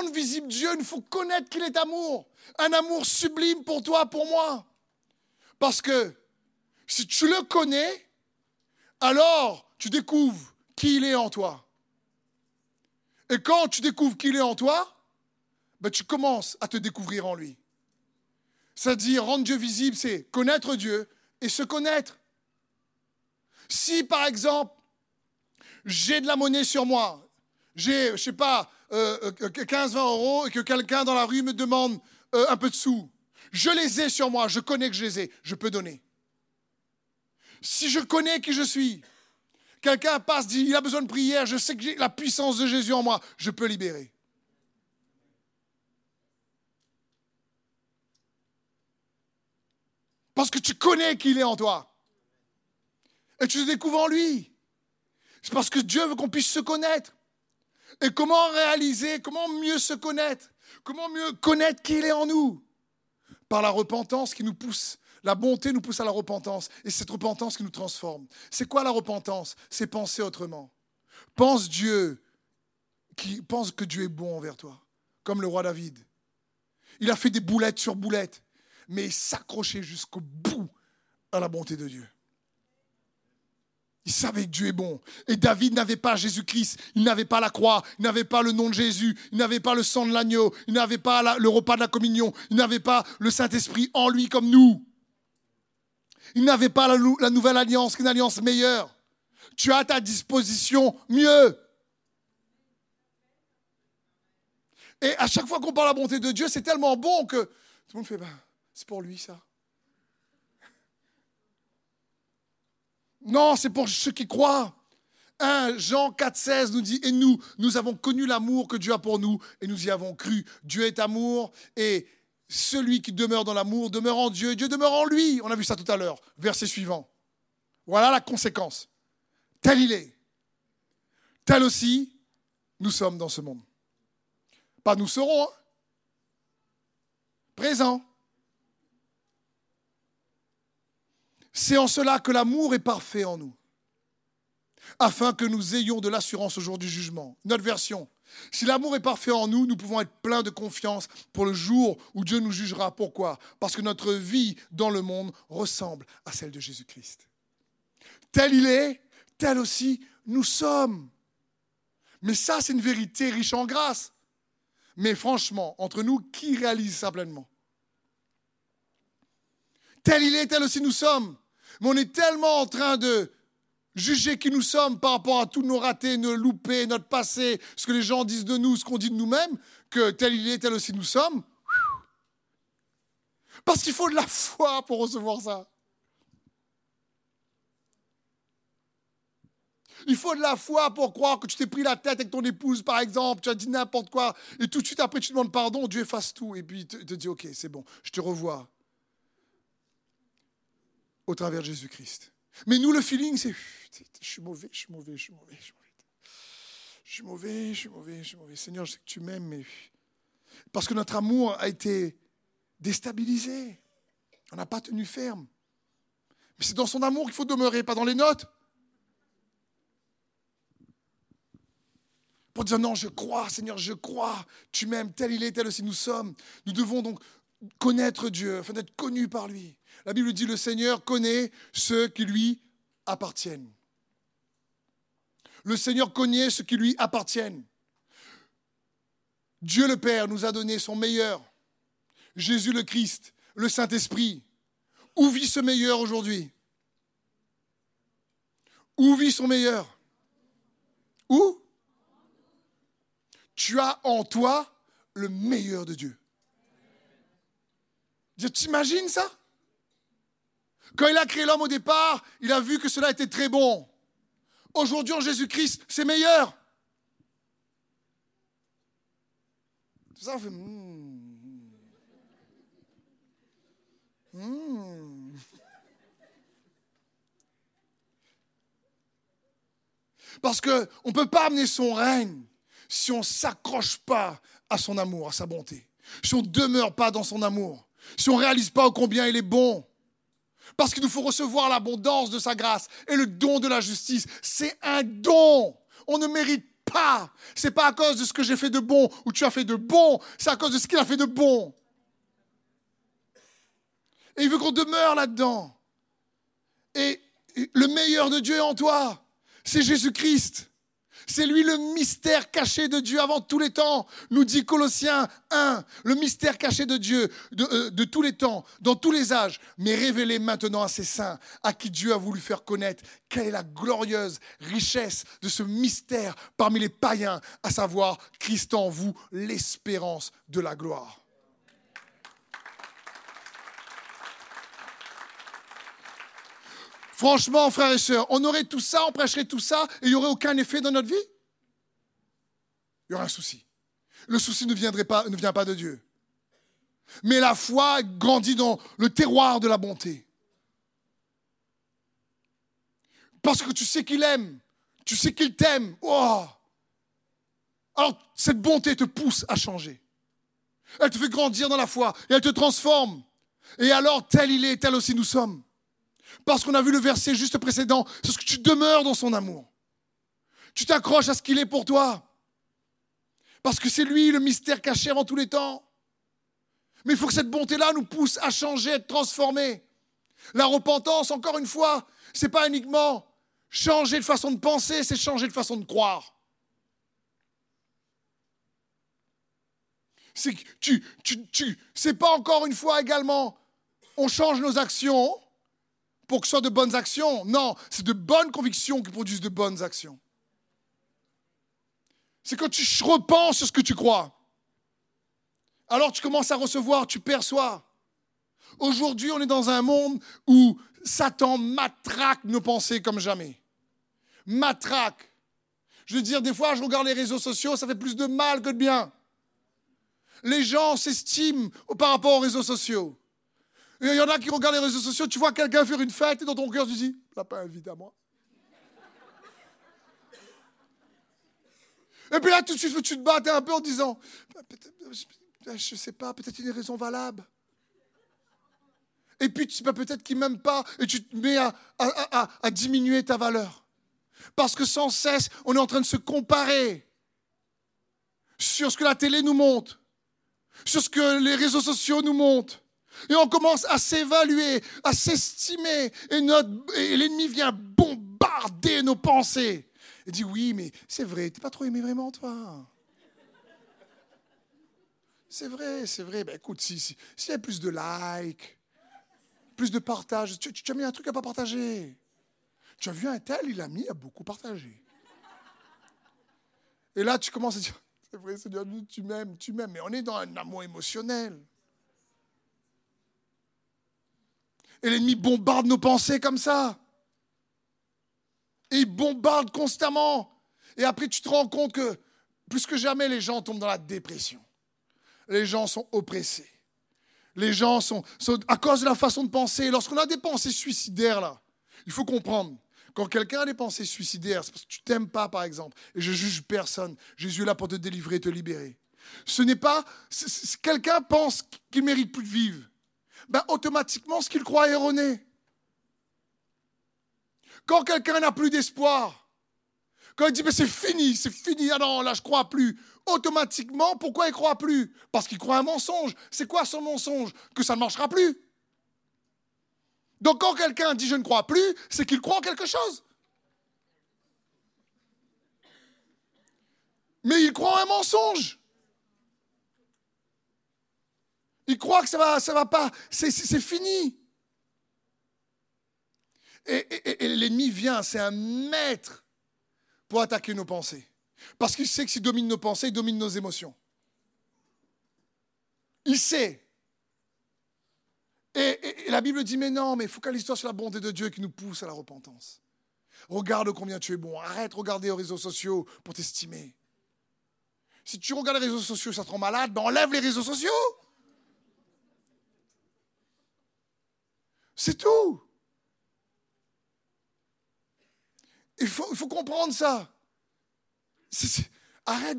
rendre visible Dieu, il faut connaître qu'il est amour. Un amour sublime pour toi, pour moi. Parce que si tu le connais, alors tu découvres qui il est en toi. Et quand tu découvres qui il est en toi, ben, tu commences à te découvrir en lui. C'est-à-dire rendre Dieu visible, c'est connaître Dieu et se connaître. Si par exemple, j'ai de la monnaie sur moi, j'ai, je sais pas, 15-20 euh, euh, euros et que quelqu'un dans la rue me demande euh, un peu de sous, je les ai sur moi, je connais que je les ai, je peux donner. Si je connais qui je suis, quelqu'un passe, dit, il a besoin de prière, je sais que j'ai la puissance de Jésus en moi, je peux libérer. Parce que tu connais qu'il est en toi. Et tu te découvres en lui. C'est parce que Dieu veut qu'on puisse se connaître. Et comment réaliser, comment mieux se connaître Comment mieux connaître qu'il est en nous? Par la repentance qui nous pousse. La bonté nous pousse à la repentance. Et cette repentance qui nous transforme. C'est quoi la repentance? C'est penser autrement. Pense Dieu, qui pense que Dieu est bon envers toi, comme le roi David. Il a fait des boulettes sur boulettes, mais il s'accrochait jusqu'au bout à la bonté de Dieu. Il savait que Dieu est bon. Et David n'avait pas Jésus-Christ, il n'avait pas la croix, il n'avait pas le nom de Jésus, il n'avait pas le sang de l'agneau, il n'avait pas le repas de la communion, il n'avait pas le Saint-Esprit en lui comme nous. Il n'avait pas la, nouvelle alliance, une alliance meilleure. Tu as à ta disposition mieux. Et à chaque fois qu'on parle de la bonté de Dieu, c'est tellement bon que tout le monde fait, ben, c'est pour lui ça. Non, c'est pour ceux qui croient. 1 Jean 4,16 nous dit Et nous, nous avons connu l'amour que Dieu a pour nous et nous y avons cru. Dieu est amour et celui qui demeure dans l'amour demeure en Dieu, Dieu demeure en lui. On a vu ça tout à l'heure. Verset suivant. Voilà la conséquence. Tel il est. Tel aussi, nous sommes dans ce monde. Pas nous serons. Hein. Présent. C'est en cela que l'amour est parfait en nous, afin que nous ayons de l'assurance au jour du jugement. Notre version. Si l'amour est parfait en nous, nous pouvons être pleins de confiance pour le jour où Dieu nous jugera. Pourquoi? Parce que notre vie dans le monde ressemble à celle de Jésus-Christ. Tel il est, tel aussi nous sommes. Mais ça, c'est une vérité riche en grâce. Mais franchement, entre nous, qui réalise ça pleinement? Tel il est, tel aussi nous sommes. Mais on est tellement en train de juger qui nous sommes par rapport à tous nos ratés, nos loupés, notre passé, ce que les gens disent de nous, ce qu'on dit de nous-mêmes, que tel il est, tel aussi nous sommes. Parce qu'il faut de la foi pour recevoir ça. Il faut de la foi pour croire que tu t'es pris la tête avec ton épouse, par exemple, tu as dit n'importe quoi, et tout de suite après tu demandes pardon, Dieu efface tout, et puis il te, te dit, ok, c'est bon, je te revois au travers de Jésus-Christ. Mais nous, le feeling, c'est je suis mauvais, je suis mauvais, je suis mauvais, je suis mauvais. Je suis mauvais, je suis mauvais, je suis mauvais. Seigneur, je sais que tu m'aimes, mais. Parce que notre amour a été déstabilisé. On n'a pas tenu ferme. Mais c'est dans son amour qu'il faut demeurer, pas dans les notes. Pour dire non, je crois, Seigneur, je crois, tu m'aimes, tel il est, tel aussi nous sommes. Nous devons donc connaître Dieu, afin d'être connus par lui. La Bible dit le Seigneur connaît ceux qui lui appartiennent. Le Seigneur connaît ceux qui lui appartiennent. Dieu le Père nous a donné son meilleur. Jésus le Christ, le Saint-Esprit. Où vit ce meilleur aujourd'hui? Où vit son meilleur? Où? Tu as en toi le meilleur de Dieu. T'imagines ça? Quand il a créé l'homme au départ, il a vu que cela était très bon. Aujourd'hui, en Jésus-Christ, c'est meilleur. Tout ça, on fait. Hmm. Hmm. Parce qu'on ne peut pas amener son règne si on ne s'accroche pas à son amour, à sa bonté. Si on ne demeure pas dans son amour. Si on ne réalise pas combien il est bon. Parce qu'il nous faut recevoir l'abondance de sa grâce et le don de la justice. C'est un don. On ne mérite pas. C'est pas à cause de ce que j'ai fait de bon ou tu as fait de bon. C'est à cause de ce qu'il a fait de bon. Et il veut qu'on demeure là-dedans. Et le meilleur de Dieu en toi. C'est Jésus-Christ. C'est lui le mystère caché de Dieu avant tous les temps, nous dit Colossiens 1, le mystère caché de Dieu de, euh, de, tous les temps, dans tous les âges, mais révélé maintenant à ses saints, à qui Dieu a voulu faire connaître quelle est la glorieuse richesse de ce mystère parmi les païens, à savoir Christ en vous, l'espérance de la gloire. Franchement, frères et sœurs, on aurait tout ça, on prêcherait tout ça, et il n'y aurait aucun effet dans notre vie? Il y aurait un souci. Le souci ne, viendrait pas, ne vient pas de Dieu. Mais la foi grandit dans le terroir de la bonté. Parce que tu sais qu'il aime, tu sais qu'il t'aime. Oh Alors, cette bonté te pousse à changer. Elle te fait grandir dans la foi et elle te transforme. Et alors, tel il est, tel aussi nous sommes. Parce qu'on a vu le verset juste précédent, c'est ce que tu demeures dans son amour. Tu t'accroches à ce qu'il est pour toi. Parce que c'est lui le mystère caché en tous les temps. Mais il faut que cette bonté-là nous pousse à changer, à être transformés. La repentance, encore une fois, c'est pas uniquement changer de façon de penser, c'est changer de façon de croire. C'est tu, pas encore une fois également, on change nos actions, pour que ce soit de bonnes actions. Non, c'est de bonnes convictions qui produisent de bonnes actions. C'est quand tu repenses sur ce que tu crois. Alors tu commences à recevoir, tu perçois. Aujourd'hui, on est dans un monde où Satan matraque nos pensées comme jamais. Matraque. Je veux dire, des fois, je regarde les réseaux sociaux, ça fait plus de mal que de bien. Les gens s'estiment par rapport aux réseaux sociaux. Il y en a qui regardent les réseaux sociaux, tu vois quelqu'un faire une fête et dans ton cœur, tu dis, l'a pas invité à moi. Et puis là, tout de suite, tu te battes un peu en disant, je ne sais pas, peut-être une raison valable. Et puis, peut-être qu'il ne m'aime pas, et tu te mets à, à, diminuer ta valeur. Parce que sans cesse, on est en train de se comparer sur ce que la télé nous montre, sur ce que les réseaux sociaux nous montrent. Et on commence à s'évaluer, à s'estimer. Et, l'ennemi vient bombarder nos pensées. Et dit Oui, mais c'est vrai, t'es pas trop aimé vraiment, toi. C'est vrai, c'est vrai. Ben écoute, s'il si, si y a plus de likes, plus de partage, tu, tu, as mis un truc à pas partager. Tu as vu un tel, il a mis à beaucoup partager. Et là, tu commences à dire C'est vrai, Seigneur, tu m'aimes, tu m'aimes. Mais on est dans un amour émotionnel. Et l'ennemi bombarde nos pensées comme ça. Et il bombarde constamment. Et après, tu te rends compte que plus que jamais, les gens tombent dans la dépression. Les gens sont oppressés. Les gens sont, à cause de la façon de penser. Lorsqu'on a des pensées suicidaires, là, il faut comprendre. Quand quelqu'un a des pensées suicidaires, c'est parce que tu t'aimes pas, par exemple. Et je juge personne. Jésus est là pour te délivrer, te libérer. Ce n'est pas. Quelqu'un pense qu'il mérite plus de vivre ben, automatiquement, ce qu'il croit est erroné. Quand quelqu'un n'a plus d'espoir, quand il dit mais c'est fini, c'est fini, ah non, là je crois plus, automatiquement, pourquoi il croit plus? Parce qu'il croit un mensonge. C'est quoi son mensonge? Que ça ne marchera plus. Donc quand quelqu'un dit je ne crois plus, c'est qu'il croit en quelque chose. Mais il croit en un mensonge. Il croit que ça va, va pas, c'est fini. Et, l'ennemi vient, c'est un maître pour attaquer nos pensées. Parce qu'il sait que s'il domine nos pensées, il domine nos émotions. Il sait. Et, la Bible dit, mais non, mais focalise-toi sur la bonté de Dieu qui nous pousse à la repentance. Regarde combien tu es bon. Arrête de regarder aux réseaux sociaux pour t'estimer. Si tu regardes les réseaux sociaux, ça te rend malade, ben enlève les réseaux sociaux. C'est tout. Il faut, comprendre ça. arrête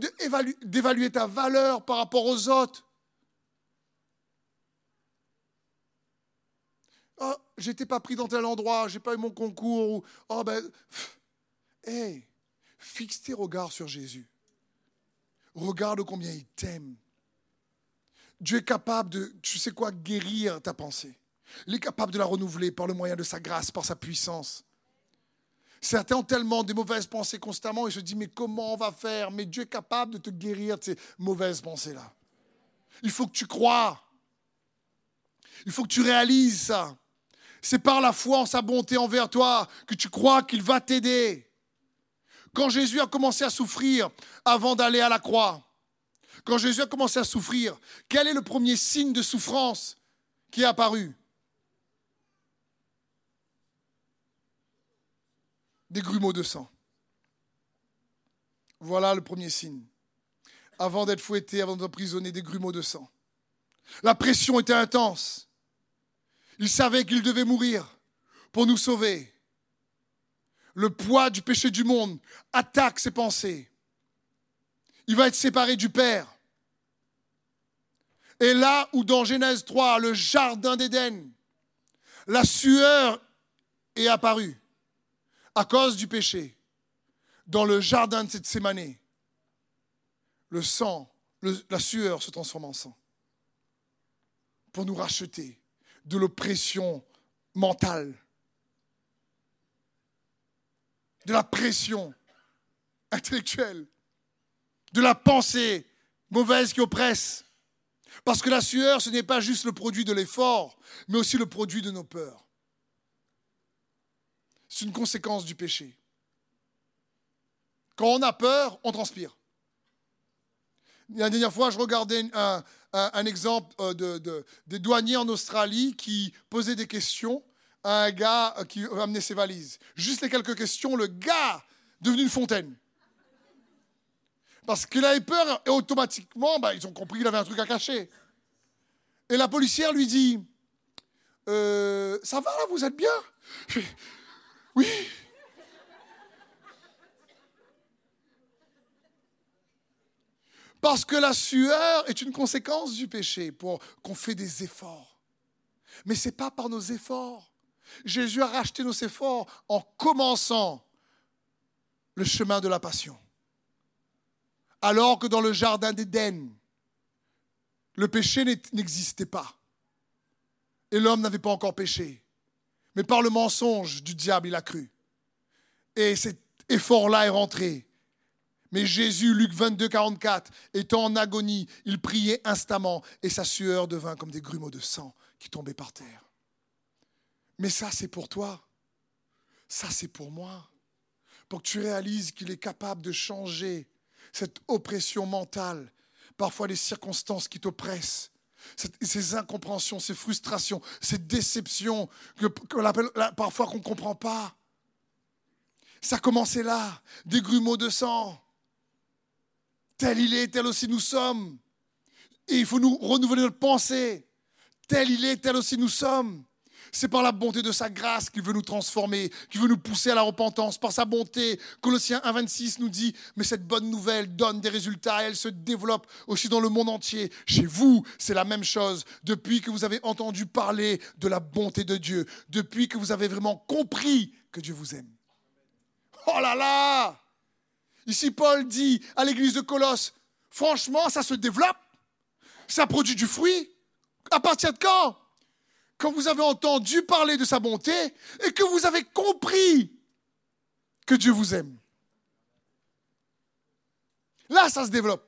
d'évaluer ta valeur par rapport aux autres. Oh, j'étais pas pris dans tel endroit, j'ai pas eu mon concours. oh ben, hey, Fixe tes regards sur Jésus. Regarde combien il t'aime. Dieu est capable de, tu sais quoi, guérir ta pensée. Il est capable de la renouveler par le moyen de sa grâce, par sa puissance. Certains ont tellement de mauvaises pensées constamment et se disent, mais comment on va faire? Mais Dieu est capable de te guérir de ces mauvaises pensées-là. Il faut que tu crois. Il faut que tu réalises ça. C'est par la foi en sa bonté envers toi que tu crois qu'il va t'aider. Quand Jésus a commencé à souffrir avant d'aller à la croix, quand Jésus a commencé à souffrir, quel est le premier signe de souffrance qui est apparu? Des grumeaux de sang. Voilà le premier signe. Avant d'être fouetté, avant d'être emprisonné, des grumeaux de sang. La pression était intense. Il savait qu'il devait mourir pour nous sauver. Le poids du péché du monde attaque ses pensées. Il va être séparé du Père. Et là où dans Genèse 3, le jardin d'Éden, la sueur est apparue à cause du péché, dans le jardin de cette sémanée, le sang, la sueur se transforme en sang pour nous racheter de l'oppression mentale, de la pression intellectuelle, de la pensée mauvaise qui oppresse. Parce que la sueur, ce n'est pas juste le produit de l'effort, mais aussi le produit de nos peurs. C'est une conséquence du péché. Quand on a peur, on transpire. La dernière fois, je regardais un, exemple euh, de, des douaniers en Australie qui posaient des questions à un gars qui amenait ses valises. Juste les quelques questions, le gars devenu une fontaine. Parce qu'il avait peur et automatiquement, bah, ils ont compris qu'il avait un truc à cacher. Et la policière lui dit euh, Ça va là, vous êtes bien? Oui. Parce que la sueur est une conséquence du péché, pour qu'on fait des efforts. Mais ce n'est pas par nos efforts. Jésus a racheté nos efforts en commençant le chemin de la passion. Alors que dans le jardin d'Éden, le péché n'existait pas. Et l'homme n'avait pas encore péché. Mais par le mensonge du diable, il a cru. Et cet effort-là est rentré. Mais Jésus, Luc 22, 44, étant en agonie, il priait instamment et sa sueur devint comme des grumeaux de sang qui tombaient par terre. Mais ça, c'est pour toi. Ça, c'est pour moi. Pour que tu réalises qu'il est capable de changer cette oppression mentale, parfois les circonstances qui t'oppressent, ces incompréhensions, ces frustrations, ces déceptions que, parfois qu'on ne comprend pas. Ça a commencé là, des grumeaux de sang. Tel il est, tel aussi nous sommes. Et il faut nous renouveler notre pensée. Tel il est, tel aussi nous sommes. C'est par la bonté de sa grâce qu'il veut nous transformer, qu'il veut nous pousser à la repentance. Par sa bonté, Colossiens 1,26 nous dit Mais cette bonne nouvelle donne des résultats elle se développe aussi dans le monde entier. Chez vous, c'est la même chose. Depuis que vous avez entendu parler de la bonté de Dieu, depuis que vous avez vraiment compris que Dieu vous aime. Oh là là Ici, Paul dit à l'église de Colosse Franchement, ça se développe, ça produit du fruit. À partir de quand? Quand vous avez entendu parler de sa bonté et que vous avez compris que Dieu vous aime. Là, ça se développe.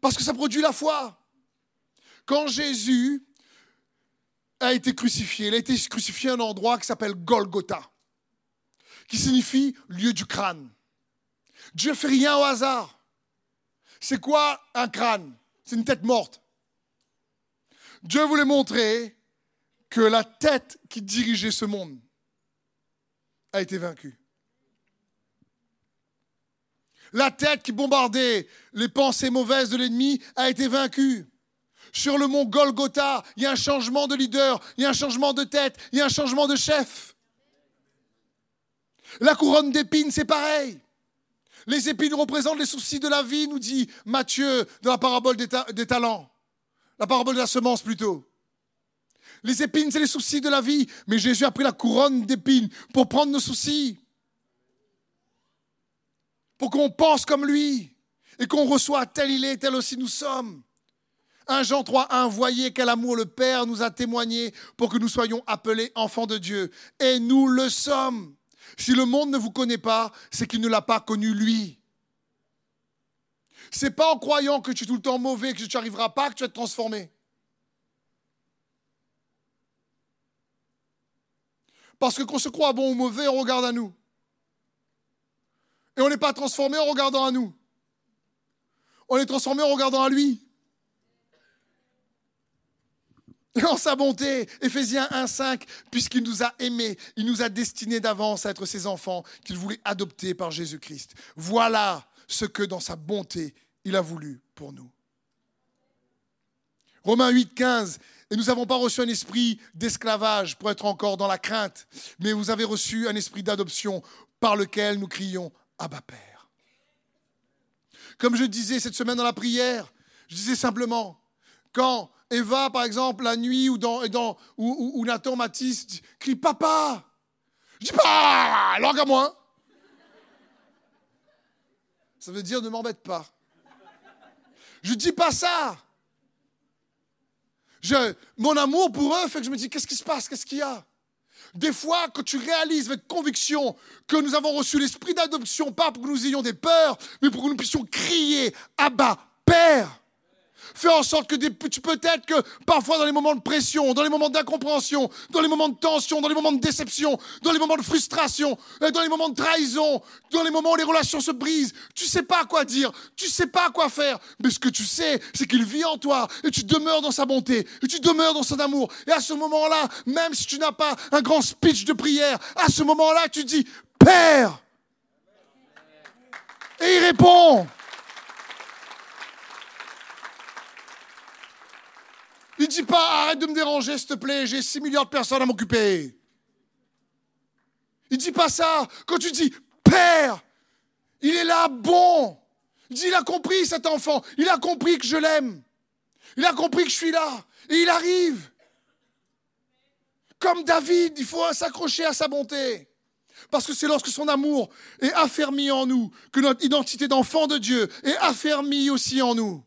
Parce que ça produit la foi. Quand Jésus a été crucifié, il a été crucifié à un endroit qui s'appelle Golgotha, qui signifie lieu du crâne. Dieu fait rien au hasard. C'est quoi un crâne? C'est une tête morte. Dieu voulait montrer que la tête qui dirigeait ce monde a été vaincue. La tête qui bombardait les pensées mauvaises de l'ennemi a été vaincue. Sur le mont Golgotha, il y a un changement de leader, il y a un changement de tête, il y a un changement de chef. La couronne d'épines, c'est pareil. Les épines représentent les soucis de la vie, nous dit Matthieu dans la parabole des talents. La parabole de la semence plutôt. Les épines, c'est les soucis de la vie. Mais Jésus a pris la couronne d'épines pour prendre nos soucis. pour qu'on pense comme lui et qu'on reçoit tel il est, tel aussi nous sommes. 1 Jean 3, 1, voyez quel amour le Père nous a témoigné pour que nous soyons appelés enfants de Dieu. Et nous le sommes. Si le monde ne vous connaît pas, c'est qu'il ne l'a pas connu lui. C'est pas en croyant que tu es tout le temps mauvais, que tu n'arriveras pas, que tu vas te transformer. Parce que qu'on se croit bon ou mauvais, on regarde à nous. Et on n'est pas transformé en regardant à nous. On est transformé en regardant à lui. Et en sa bonté, Éphésiens 1.5, puisqu'il nous a aimés, il nous a destinés d'avance à être ses enfants, qu'il voulait adopter par Jésus-Christ. Voilà ce que dans sa bonté, il a voulu pour nous. Romains 8.15, et nous n'avons pas reçu un esprit d'esclavage pour être encore dans la crainte, mais vous avez reçu un esprit d'adoption par lequel nous crions Abba Père. Comme je disais cette semaine dans la prière, je disais simplement, quand Eva, par exemple, la nuit, ou, dans, ou, Nathan Mathis crie Papa Je dis pas langue à moi Ça veut dire ne m'embête pas. Je dis pas ça. Mon amour pour eux fait que je me dis qu'est-ce qui se passe? Qu'est-ce qu'il y a? Des fois, quand tu réalises avec conviction que nous avons reçu l'esprit d'adoption, pas pour que nous ayons des peurs, mais pour que nous puissions crier Abba, Père Fais en sorte que tu peut-être que parfois dans les moments de pression, dans les moments d'incompréhension, dans les moments de tension, dans les moments de déception, dans les moments de frustration, euh, dans les moments de trahison, dans les moments où les relations se brisent, tu sais pas quoi dire, tu sais pas quoi faire, mais ce que tu sais, c'est qu'il vit en toi et tu demeures dans sa bonté, et tu demeures dans son amour. Et à ce moment-là, même si tu n'as pas un grand speech de prière, à ce moment-là, tu dis Père. Et il répond. Il dit pas arrête de me déranger, s'il te plaît, j'ai 6 milliards de personnes à m'occuper. Il dit pas ça. Quand tu dis Père, il est là, bon. Il dit il a compris cet enfant. Il a compris que je l'aime. Il a compris que je suis là. Et il arrive. Comme David, il faut s'accrocher à sa bonté. Parce que c'est lorsque son amour est affermi en nous que notre identité d'enfant de Dieu est affermie aussi en nous.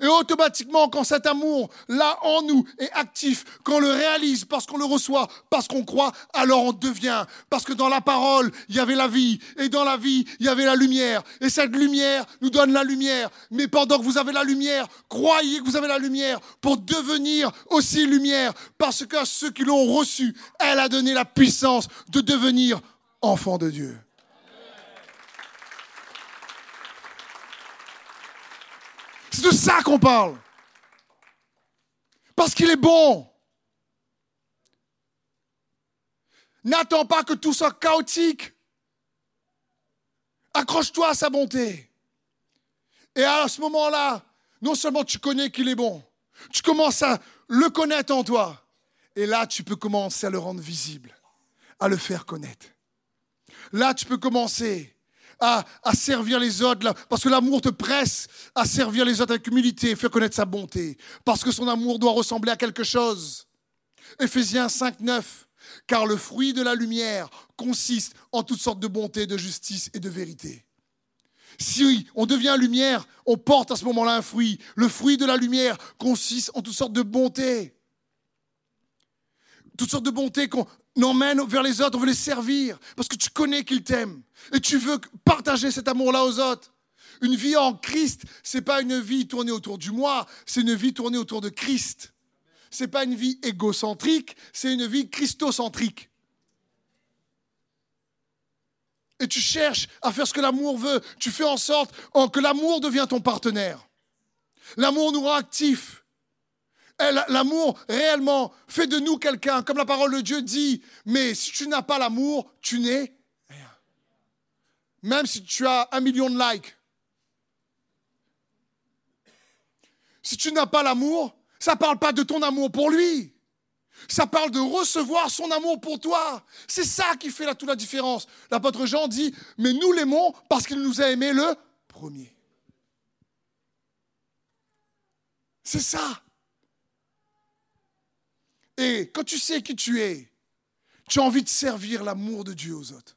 Et automatiquement, quand cet amour, là, en nous, est actif, qu'on le réalise, parce qu'on le reçoit, parce qu'on croit, alors on devient. Parce que dans la parole, il y avait la vie. Et dans la vie, il y avait la lumière. Et cette lumière nous donne la lumière. Mais pendant que vous avez la lumière, croyez que vous avez la lumière pour devenir aussi lumière. Parce qu'à ceux qui l'ont reçue, elle a donné la puissance de devenir enfants de Dieu. C'est de ça qu'on parle. Parce qu'il est bon. N'attends pas que tout soit chaotique. Accroche-toi à sa bonté. Et à ce moment-là, non seulement tu connais qu'il est bon, tu commences à le connaître en toi. Et là, tu peux commencer à le rendre visible, à le faire connaître. Là, tu peux commencer à, servir les autres, parce que l'amour te presse à servir les autres avec humilité, faire connaître sa bonté, parce que son amour doit ressembler à quelque chose. Éphésiens 5, 9. Car le fruit de la lumière consiste en toutes sortes de bonté, de justice et de vérité. Si on devient lumière, on porte à ce moment-là un fruit. Le fruit de la lumière consiste en toutes sortes de bonté. Toutes sortes de bonté qu'on emmène vers les autres, on veut les servir, parce que tu connais qu'ils t'aiment. Et tu veux partager cet amour-là aux autres. Une vie en Christ, c'est pas une vie tournée autour du moi, c'est une vie tournée autour de Christ. C'est pas une vie égocentrique, c'est une vie christocentrique. Et tu cherches à faire ce que l'amour veut. Tu fais en sorte que l'amour devienne ton partenaire. L'amour nous rend actifs. L'amour réellement fait de nous quelqu'un, comme la parole de Dieu dit. Mais si tu n'as pas l'amour, tu n'es rien. Même si tu as un million de likes. Si tu n'as pas l'amour, ça ne parle pas de ton amour pour lui. Ça parle de recevoir son amour pour toi. C'est ça qui fait toute la différence. L'apôtre Jean dit, mais nous l'aimons parce qu'il nous a aimés le premier. C'est ça. Quand tu sais qui tu es, tu as envie de servir l'amour de Dieu aux autres.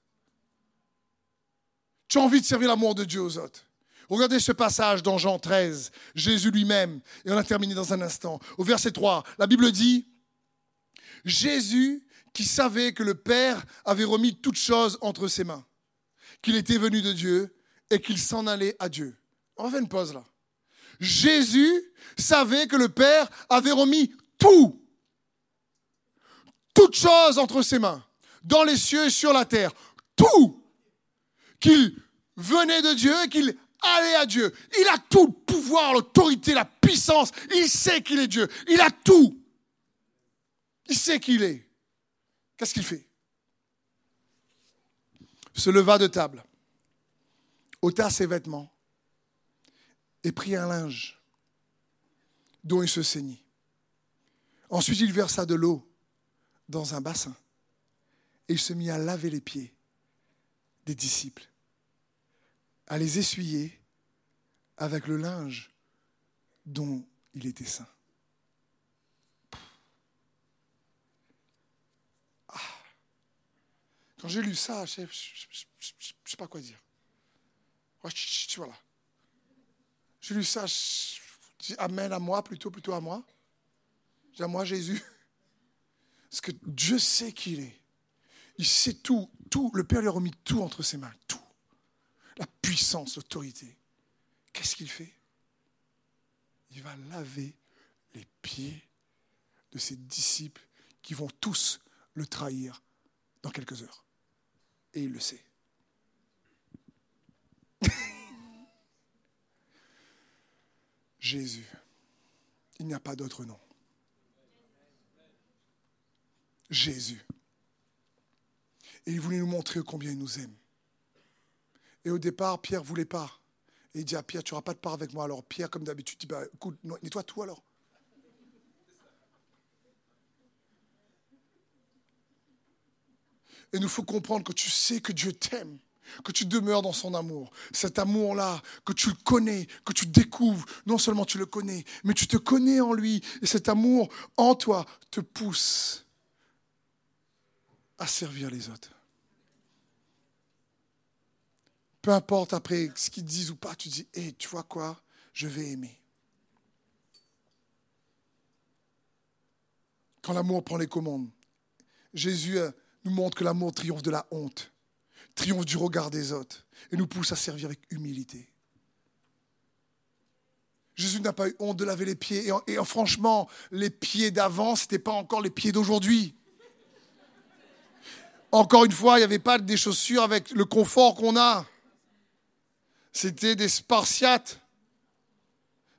Tu as envie de servir l'amour de Dieu aux autres. Regardez ce passage dans Jean 13, Jésus lui-même, et on a terminé dans un instant. Au verset 3, la Bible dit, Jésus qui savait que le Père avait remis toutes choses entre ses mains, qu'il était venu de Dieu et qu'il s'en allait à Dieu. On faire une pause là. Jésus savait que le Père avait remis tout, toutes choses entre ses mains, dans les cieux et sur la terre, tout, qu'il venait de Dieu et qu'il allait à Dieu. Il a tout le pouvoir, l'autorité, la puissance. Il sait qu'il est Dieu. Il a tout. Il sait qui il est. Qu'est-ce qu'il fait? Se leva de table, ôta ses vêtements et prit un linge dont il se saignit. Ensuite, il versa de l'eau dans un bassin et il se mit à laver les pieds des disciples, à les essuyer avec le linge dont il était saint. Ah. Quand j'ai lu ça, je ne sais pas quoi dire. Voilà. J'ai lu ça, je dis Amen à moi, plutôt, plutôt à moi. Dis à moi, Jésus. Parce que Dieu sait qui il est. Il sait tout, tout. Le Père lui a remis tout entre ses mains, tout. La puissance, l'autorité. Qu'est-ce qu'il fait? Il va laver les pieds de ses disciples qui vont tous le trahir dans quelques heures. Et il le sait. Jésus. Il n'y a pas d'autre nom. Jésus. Et il voulait nous montrer combien il nous aime. Et au départ, Pierre ne voulait pas. Et il dit à Pierre, tu n'auras pas de part avec moi. Alors Pierre, comme d'habitude, dit, bah, écoute, nettoie tout alors. Et nous faut comprendre que tu sais que Dieu t'aime que tu demeures dans son amour. Cet amour-là, que tu le connais, que tu découvres. Non seulement tu le connais, mais tu te connais en lui. Et cet amour en toi te pousse à servir les autres. Peu importe après ce qu'ils disent ou pas, tu dis, hé, tu vois quoi, je vais aimer. Quand l'amour prend les commandes, Jésus euh, nous montre que l'amour triomphe de la honte triomphe du regard des autres et nous pousse à servir avec humilité. Jésus n'a pas eu honte de laver les pieds. Et, franchement, les pieds d'avant, ce n'étaient pas encore les pieds d'aujourd'hui. Encore une fois, il n'y avait pas des chaussures avec le confort qu'on a. C'était des spartiates.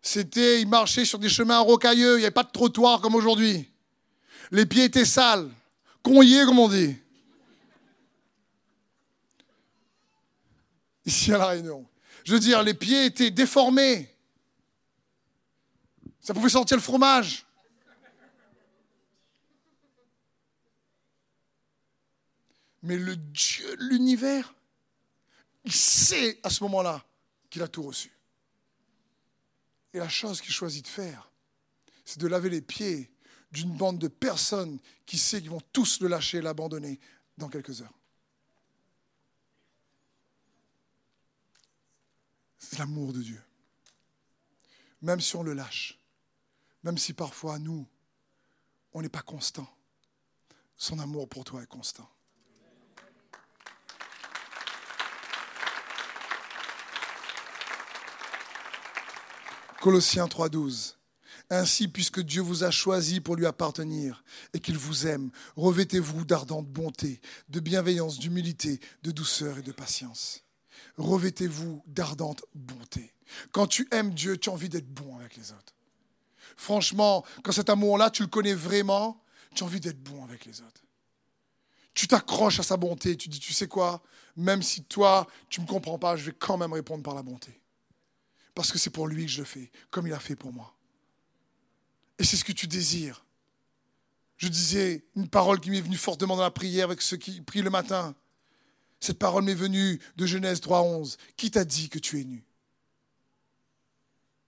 C'était, ils marchaient sur des chemins rocailleux. Il n'y avait pas de trottoir comme aujourd'hui. Les pieds étaient sales. Conillés, comme on dit. ici à La Réunion. Je veux dire, les pieds étaient déformés. Ça pouvait sentir le fromage. Mais le Dieu de l'univers, il sait à ce moment-là qu'il a tout reçu. Et la chose qu'il choisit de faire, c'est de laver les pieds d'une bande de personnes qui sait qu'ils vont tous le lâcher et l'abandonner dans quelques heures. C'est l'amour de Dieu. Même si on le lâche, même si parfois nous, on n'est pas constant, son amour pour toi est constant. Colossiens 3.12. Ainsi, puisque Dieu vous a choisi pour lui appartenir et qu'il vous aime, revêtez-vous d'ardente bonté, de bienveillance, d'humilité, de douceur et de patience revêtez-vous d'ardente bonté. Quand tu aimes Dieu, tu as envie d'être bon avec les autres. Franchement, quand cet amour-là, tu le connais vraiment, tu as envie d'être bon avec les autres. Tu t'accroches à sa bonté, tu dis, tu sais quoi, même si toi, tu ne me comprends pas, je vais quand même répondre par la bonté. Parce que c'est pour lui que je le fais, comme il a fait pour moi. Et c'est ce que tu désires. Je disais une parole qui m'est venue fortement dans la prière avec ceux qui prient le matin. Cette parole m'est venue de Genèse 3.11. Qui t'a dit que tu es nu?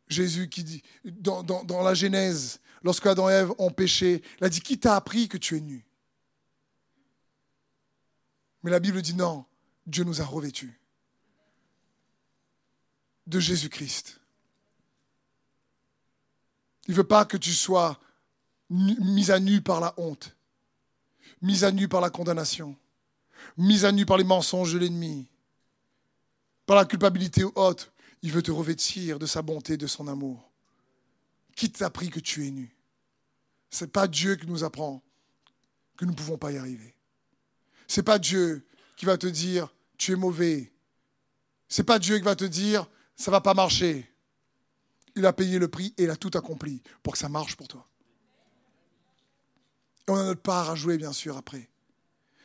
Jésus qui dit, dans, dans la Genèse, lorsque Adam et Ève ont péché, il a dit, qui t'a appris que tu es nu? Mais la Bible dit non, Dieu nous a revêtus. De Jésus-Christ. Il ne veut pas que tu sois mis à nu par la honte, mis à nu par la condamnation, mis à nu par les mensonges de l'ennemi, par la culpabilité haute. Il veut te revêtir de sa bonté, de son amour. Qui t'a appris que tu es nu? Ce n'est pas Dieu qui nous apprend que nous ne pouvons pas y arriver. Ce n'est pas Dieu qui va te dire tu es mauvais. Ce n'est pas Dieu qui va te dire ça ne va pas marcher. Il a payé le prix et il a tout accompli pour que ça marche pour toi. Et on a notre part à jouer, bien sûr, après.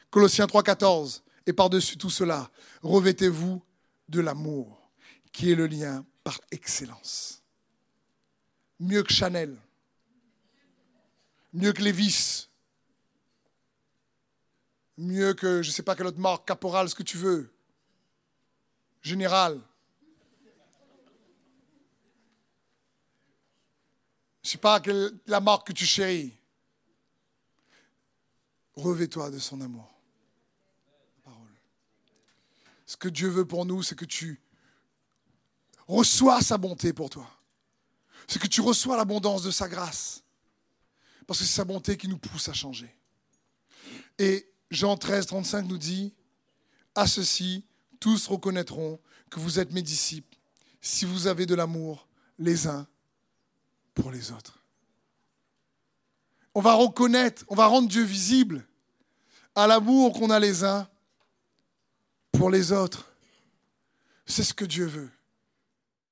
Colossiens 3,14. Et par-dessus tout cela, revêtez-vous de l'amour, qui est le lien par excellence. Mieux que Chanel, mieux que Levis, mieux que je ne sais pas quelle autre marque, Caporal, ce que tu veux, Général. Je ne sais pas la marque que tu chéris. Revais-toi de son amour. Parole. Ce que Dieu veut pour nous, c'est que tu reçois sa bonté pour toi. C'est que tu reçois l'abondance de sa grâce. Parce que c'est sa bonté qui nous pousse à changer. Et Jean 13, 35 nous dit, à ceci, tous reconnaîtront que vous êtes mes disciples si vous avez de l'amour les uns pour les autres. On va reconnaître, on va rendre Dieu visible à l'amour qu'on a les uns pour les autres. C'est ce que Dieu veut.